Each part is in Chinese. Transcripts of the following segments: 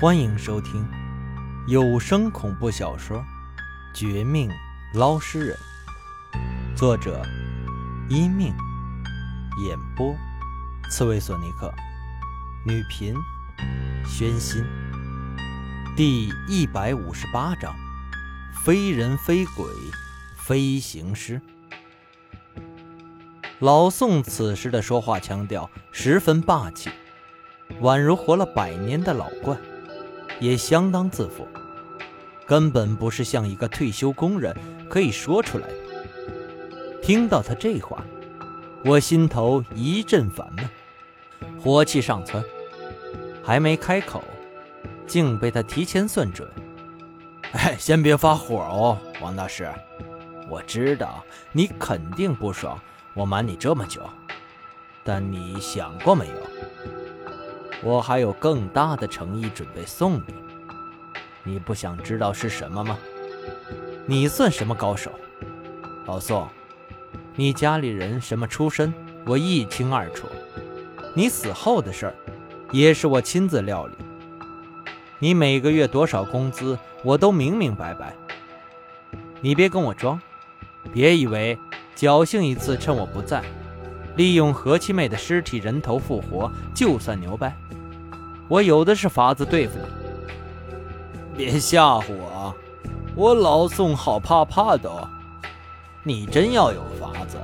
欢迎收听有声恐怖小说《绝命捞尸人》，作者：一命，演播：刺猬索尼克，女频：宣心。第一百五十八章：非人非鬼，飞行师。老宋此时的说话腔调十分霸气，宛如活了百年的老怪。也相当自负，根本不是像一个退休工人可以说出来的。听到他这话，我心头一阵烦闷，火气上蹿，还没开口，竟被他提前算准。哎，先别发火哦，王大师，我知道你肯定不爽我瞒你这么久，但你想过没有？我还有更大的诚意准备送你，你不想知道是什么吗？你算什么高手，老宋？你家里人什么出身，我一清二楚。你死后的事儿，也是我亲自料理。你每个月多少工资，我都明明白白。你别跟我装，别以为侥幸一次，趁我不在，利用何七妹的尸体人头复活，就算牛掰。我有的是法子对付你，别吓唬我，我老宋好怕怕的。你真要有法子，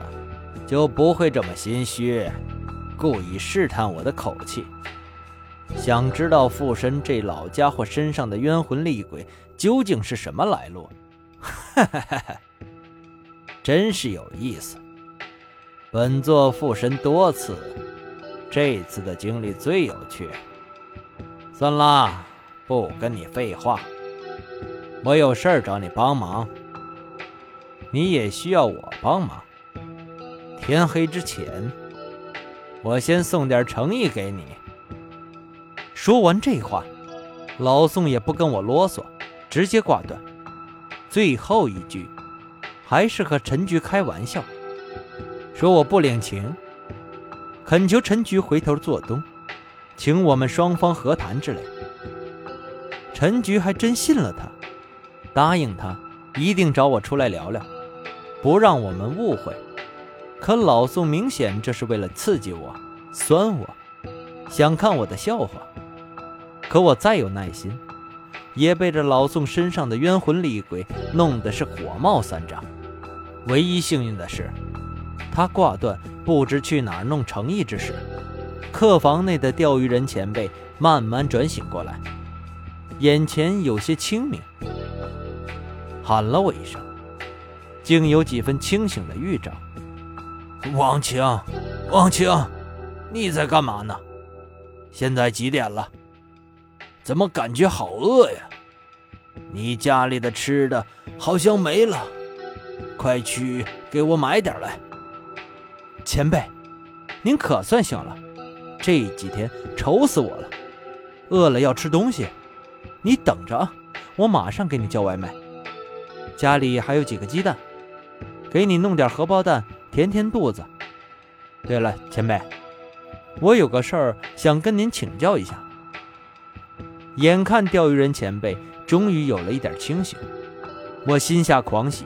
就不会这么心虚，故意试探我的口气，想知道附身这老家伙身上的冤魂厉鬼究竟是什么来路？哈哈哈哈，真是有意思。本座附身多次，这次的经历最有趣。算了，不跟你废话。我有事儿找你帮忙，你也需要我帮忙。天黑之前，我先送点诚意给你。说完这话，老宋也不跟我啰嗦，直接挂断。最后一句，还是和陈局开玩笑，说我不领情，恳求陈局回头做东。请我们双方和谈之类，陈局还真信了他，答应他一定找我出来聊聊，不让我们误会。可老宋明显这是为了刺激我、酸我，想看我的笑话。可我再有耐心，也被这老宋身上的冤魂厉鬼弄得是火冒三丈。唯一幸运的是，他挂断，不知去哪弄诚意之时。客房内的钓鱼人前辈慢慢转醒过来，眼前有些清明，喊了我一声，竟有几分清醒的预兆。王清，王清，你在干嘛呢？现在几点了？怎么感觉好饿呀？你家里的吃的好像没了，快去给我买点来。前辈，您可算醒了。这几天愁死我了，饿了要吃东西，你等着啊，我马上给你叫外卖。家里还有几个鸡蛋，给你弄点荷包蛋填填肚子。对了，前辈，我有个事儿想跟您请教一下。眼看钓鱼人前辈终于有了一点清醒，我心下狂喜，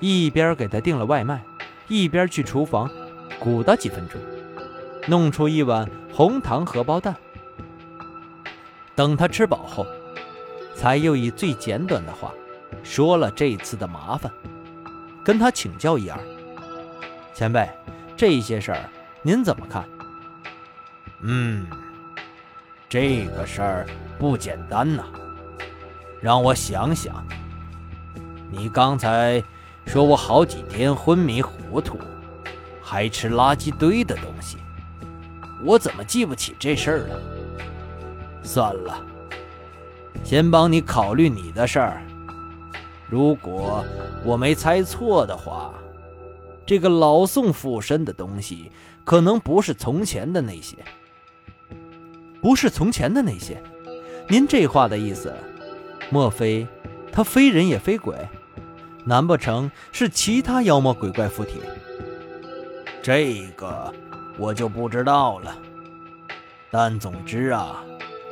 一边给他订了外卖，一边去厨房鼓捣几分钟。弄出一碗红糖荷包蛋，等他吃饱后，才又以最简短的话说了这次的麻烦，跟他请教一二。前辈，这些事儿您怎么看？嗯，这个事儿不简单呐。让我想想，你刚才说我好几天昏迷糊涂，还吃垃圾堆的东西。我怎么记不起这事儿了？算了，先帮你考虑你的事儿。如果我没猜错的话，这个老宋附身的东西可能不是从前的那些，不是从前的那些。您这话的意思，莫非他非人也非鬼？难不成是其他妖魔鬼怪附体？这个。我就不知道了，但总之啊，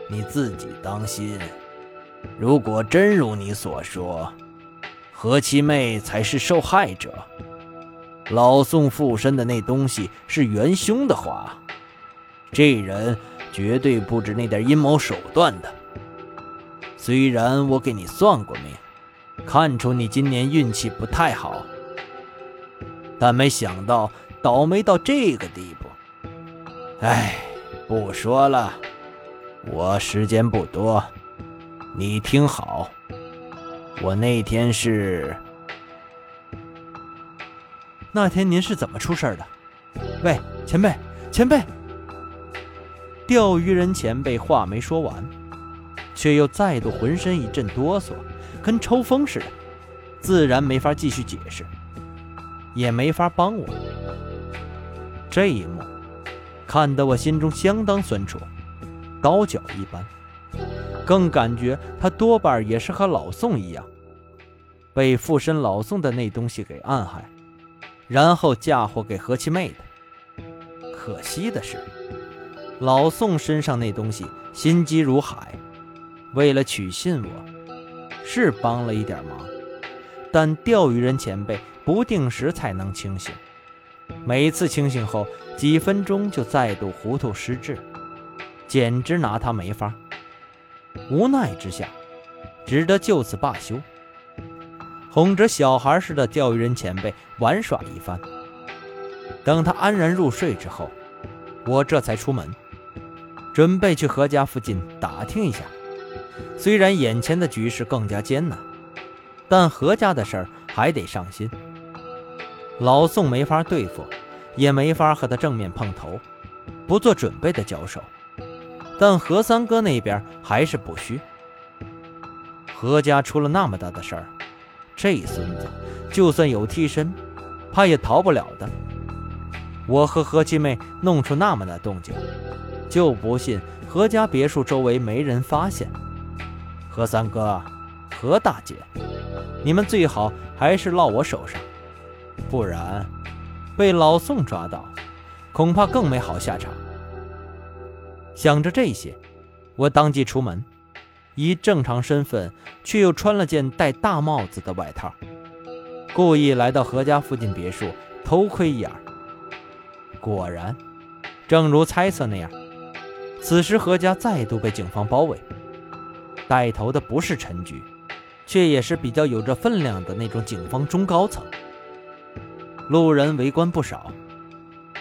你自己当心。如果真如你所说，何七妹才是受害者，老宋附身的那东西是元凶的话，这人绝对不止那点阴谋手段的。虽然我给你算过命，看出你今年运气不太好，但没想到倒霉到这个地步。哎，不说了，我时间不多。你听好，我那天是……那天您是怎么出事的？喂，前辈，前辈！钓鱼人前辈话没说完，却又再度浑身一阵哆嗦，跟抽风似的，自然没法继续解释，也没法帮我。这一幕，看得我心中相当酸楚，刀绞一般。更感觉他多半也是和老宋一样，被附身老宋的那东西给暗害，然后嫁祸给何七妹的。可惜的是，老宋身上那东西心机如海，为了取信我，是帮了一点忙，但钓鱼人前辈不定时才能清醒，每次清醒后几分钟就再度糊涂失智，简直拿他没法。无奈之下，只得就此罢休，哄着小孩似的钓鱼人前辈玩耍一番。等他安然入睡之后，我这才出门，准备去何家附近打听一下。虽然眼前的局势更加艰难，但何家的事儿还得上心。老宋没法对付，也没法和他正面碰头，不做准备的交手。但何三哥那边还是不虚。何家出了那么大的事儿，这孙子就算有替身，怕也逃不了的。我和何七妹弄出那么大动静，就不信何家别墅周围没人发现。何三哥，何大姐，你们最好还是落我手上，不然被老宋抓到，恐怕更没好下场。想着这些，我当即出门，以正常身份，却又穿了。件戴大帽子的外套，故意来到何家附近别墅偷窥一眼。果然，正如猜测那样，此时何家再度被警方包围，带头的不是陈局，却也是比较有着分量的那种警方中高层。路人围观不少，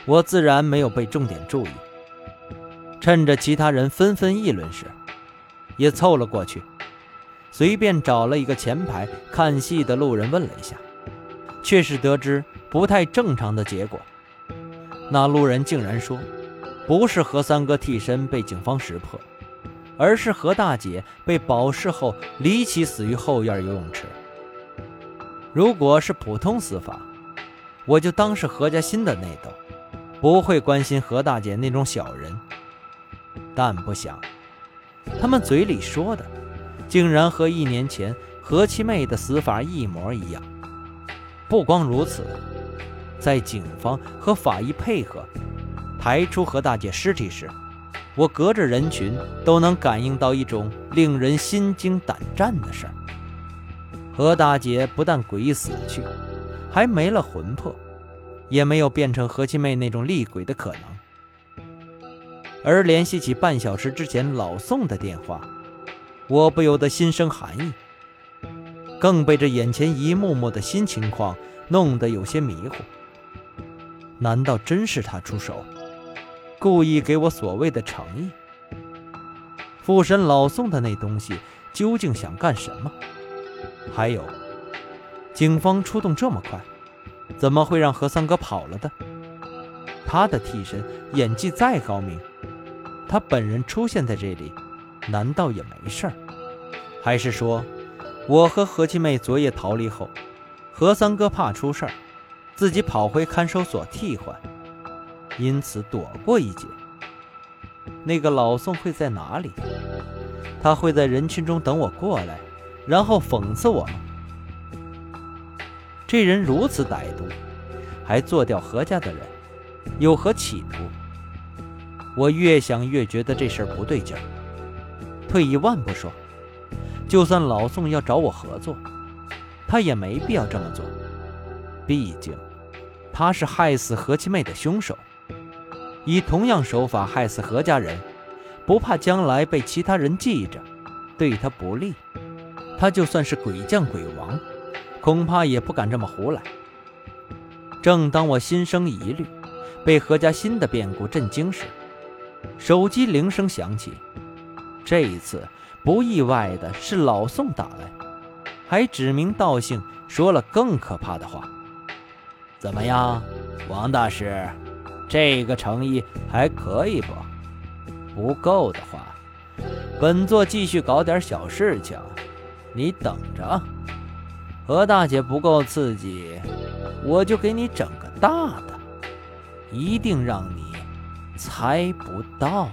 我自然没有被重点注意。趁着其他人纷纷议论时，也凑了过去，随便找了一个前排看戏的路人问了一下，却是得知不太正常的结果。那路人竟然说，不是何三哥替身被警方识破，而是何大姐被保释后离奇死于后院游泳池。如果是普通死法，我就当是何家新的内斗，不会关心何大姐那种小人。但不想，他们嘴里说的，竟然和一年前何七妹的死法一模一样。不光如此，在警方和法医配合抬出何大姐尸体时，我隔着人群都能感应到一种令人心惊胆战的事儿：何大姐不但诡异死去，还没了魂魄，也没有变成何七妹那种厉鬼的可能。而联系起半小时之前老宋的电话，我不由得心生寒意，更被这眼前一幕幕的新情况弄得有些迷糊。难道真是他出手，故意给我所谓的诚意？附身老宋的那东西究竟想干什么？还有，警方出动这么快，怎么会让何三哥跑了的？他的替身演技再高明。他本人出现在这里，难道也没事儿？还是说，我和何七妹昨夜逃离后，何三哥怕出事儿，自己跑回看守所替换，因此躲过一劫？那个老宋会在哪里？他会在人群中等我过来，然后讽刺我吗？这人如此歹毒，还做掉何家的人，有何企图？我越想越觉得这事儿不对劲儿。退一万步说，就算老宋要找我合作，他也没必要这么做。毕竟，他是害死何七妹的凶手，以同样手法害死何家人，不怕将来被其他人记着，对他不利。他就算是鬼将鬼王，恐怕也不敢这么胡来。正当我心生疑虑，被何家新的变故震惊时，手机铃声响起。这一次不意外的是老宋打来，还指名道姓说了更可怕的话。怎么样，王大师，这个诚意还可以不？不够的话，本座继续搞点小事情，你等着。何大姐不够刺激，我就给你整个大的，一定让你猜不到。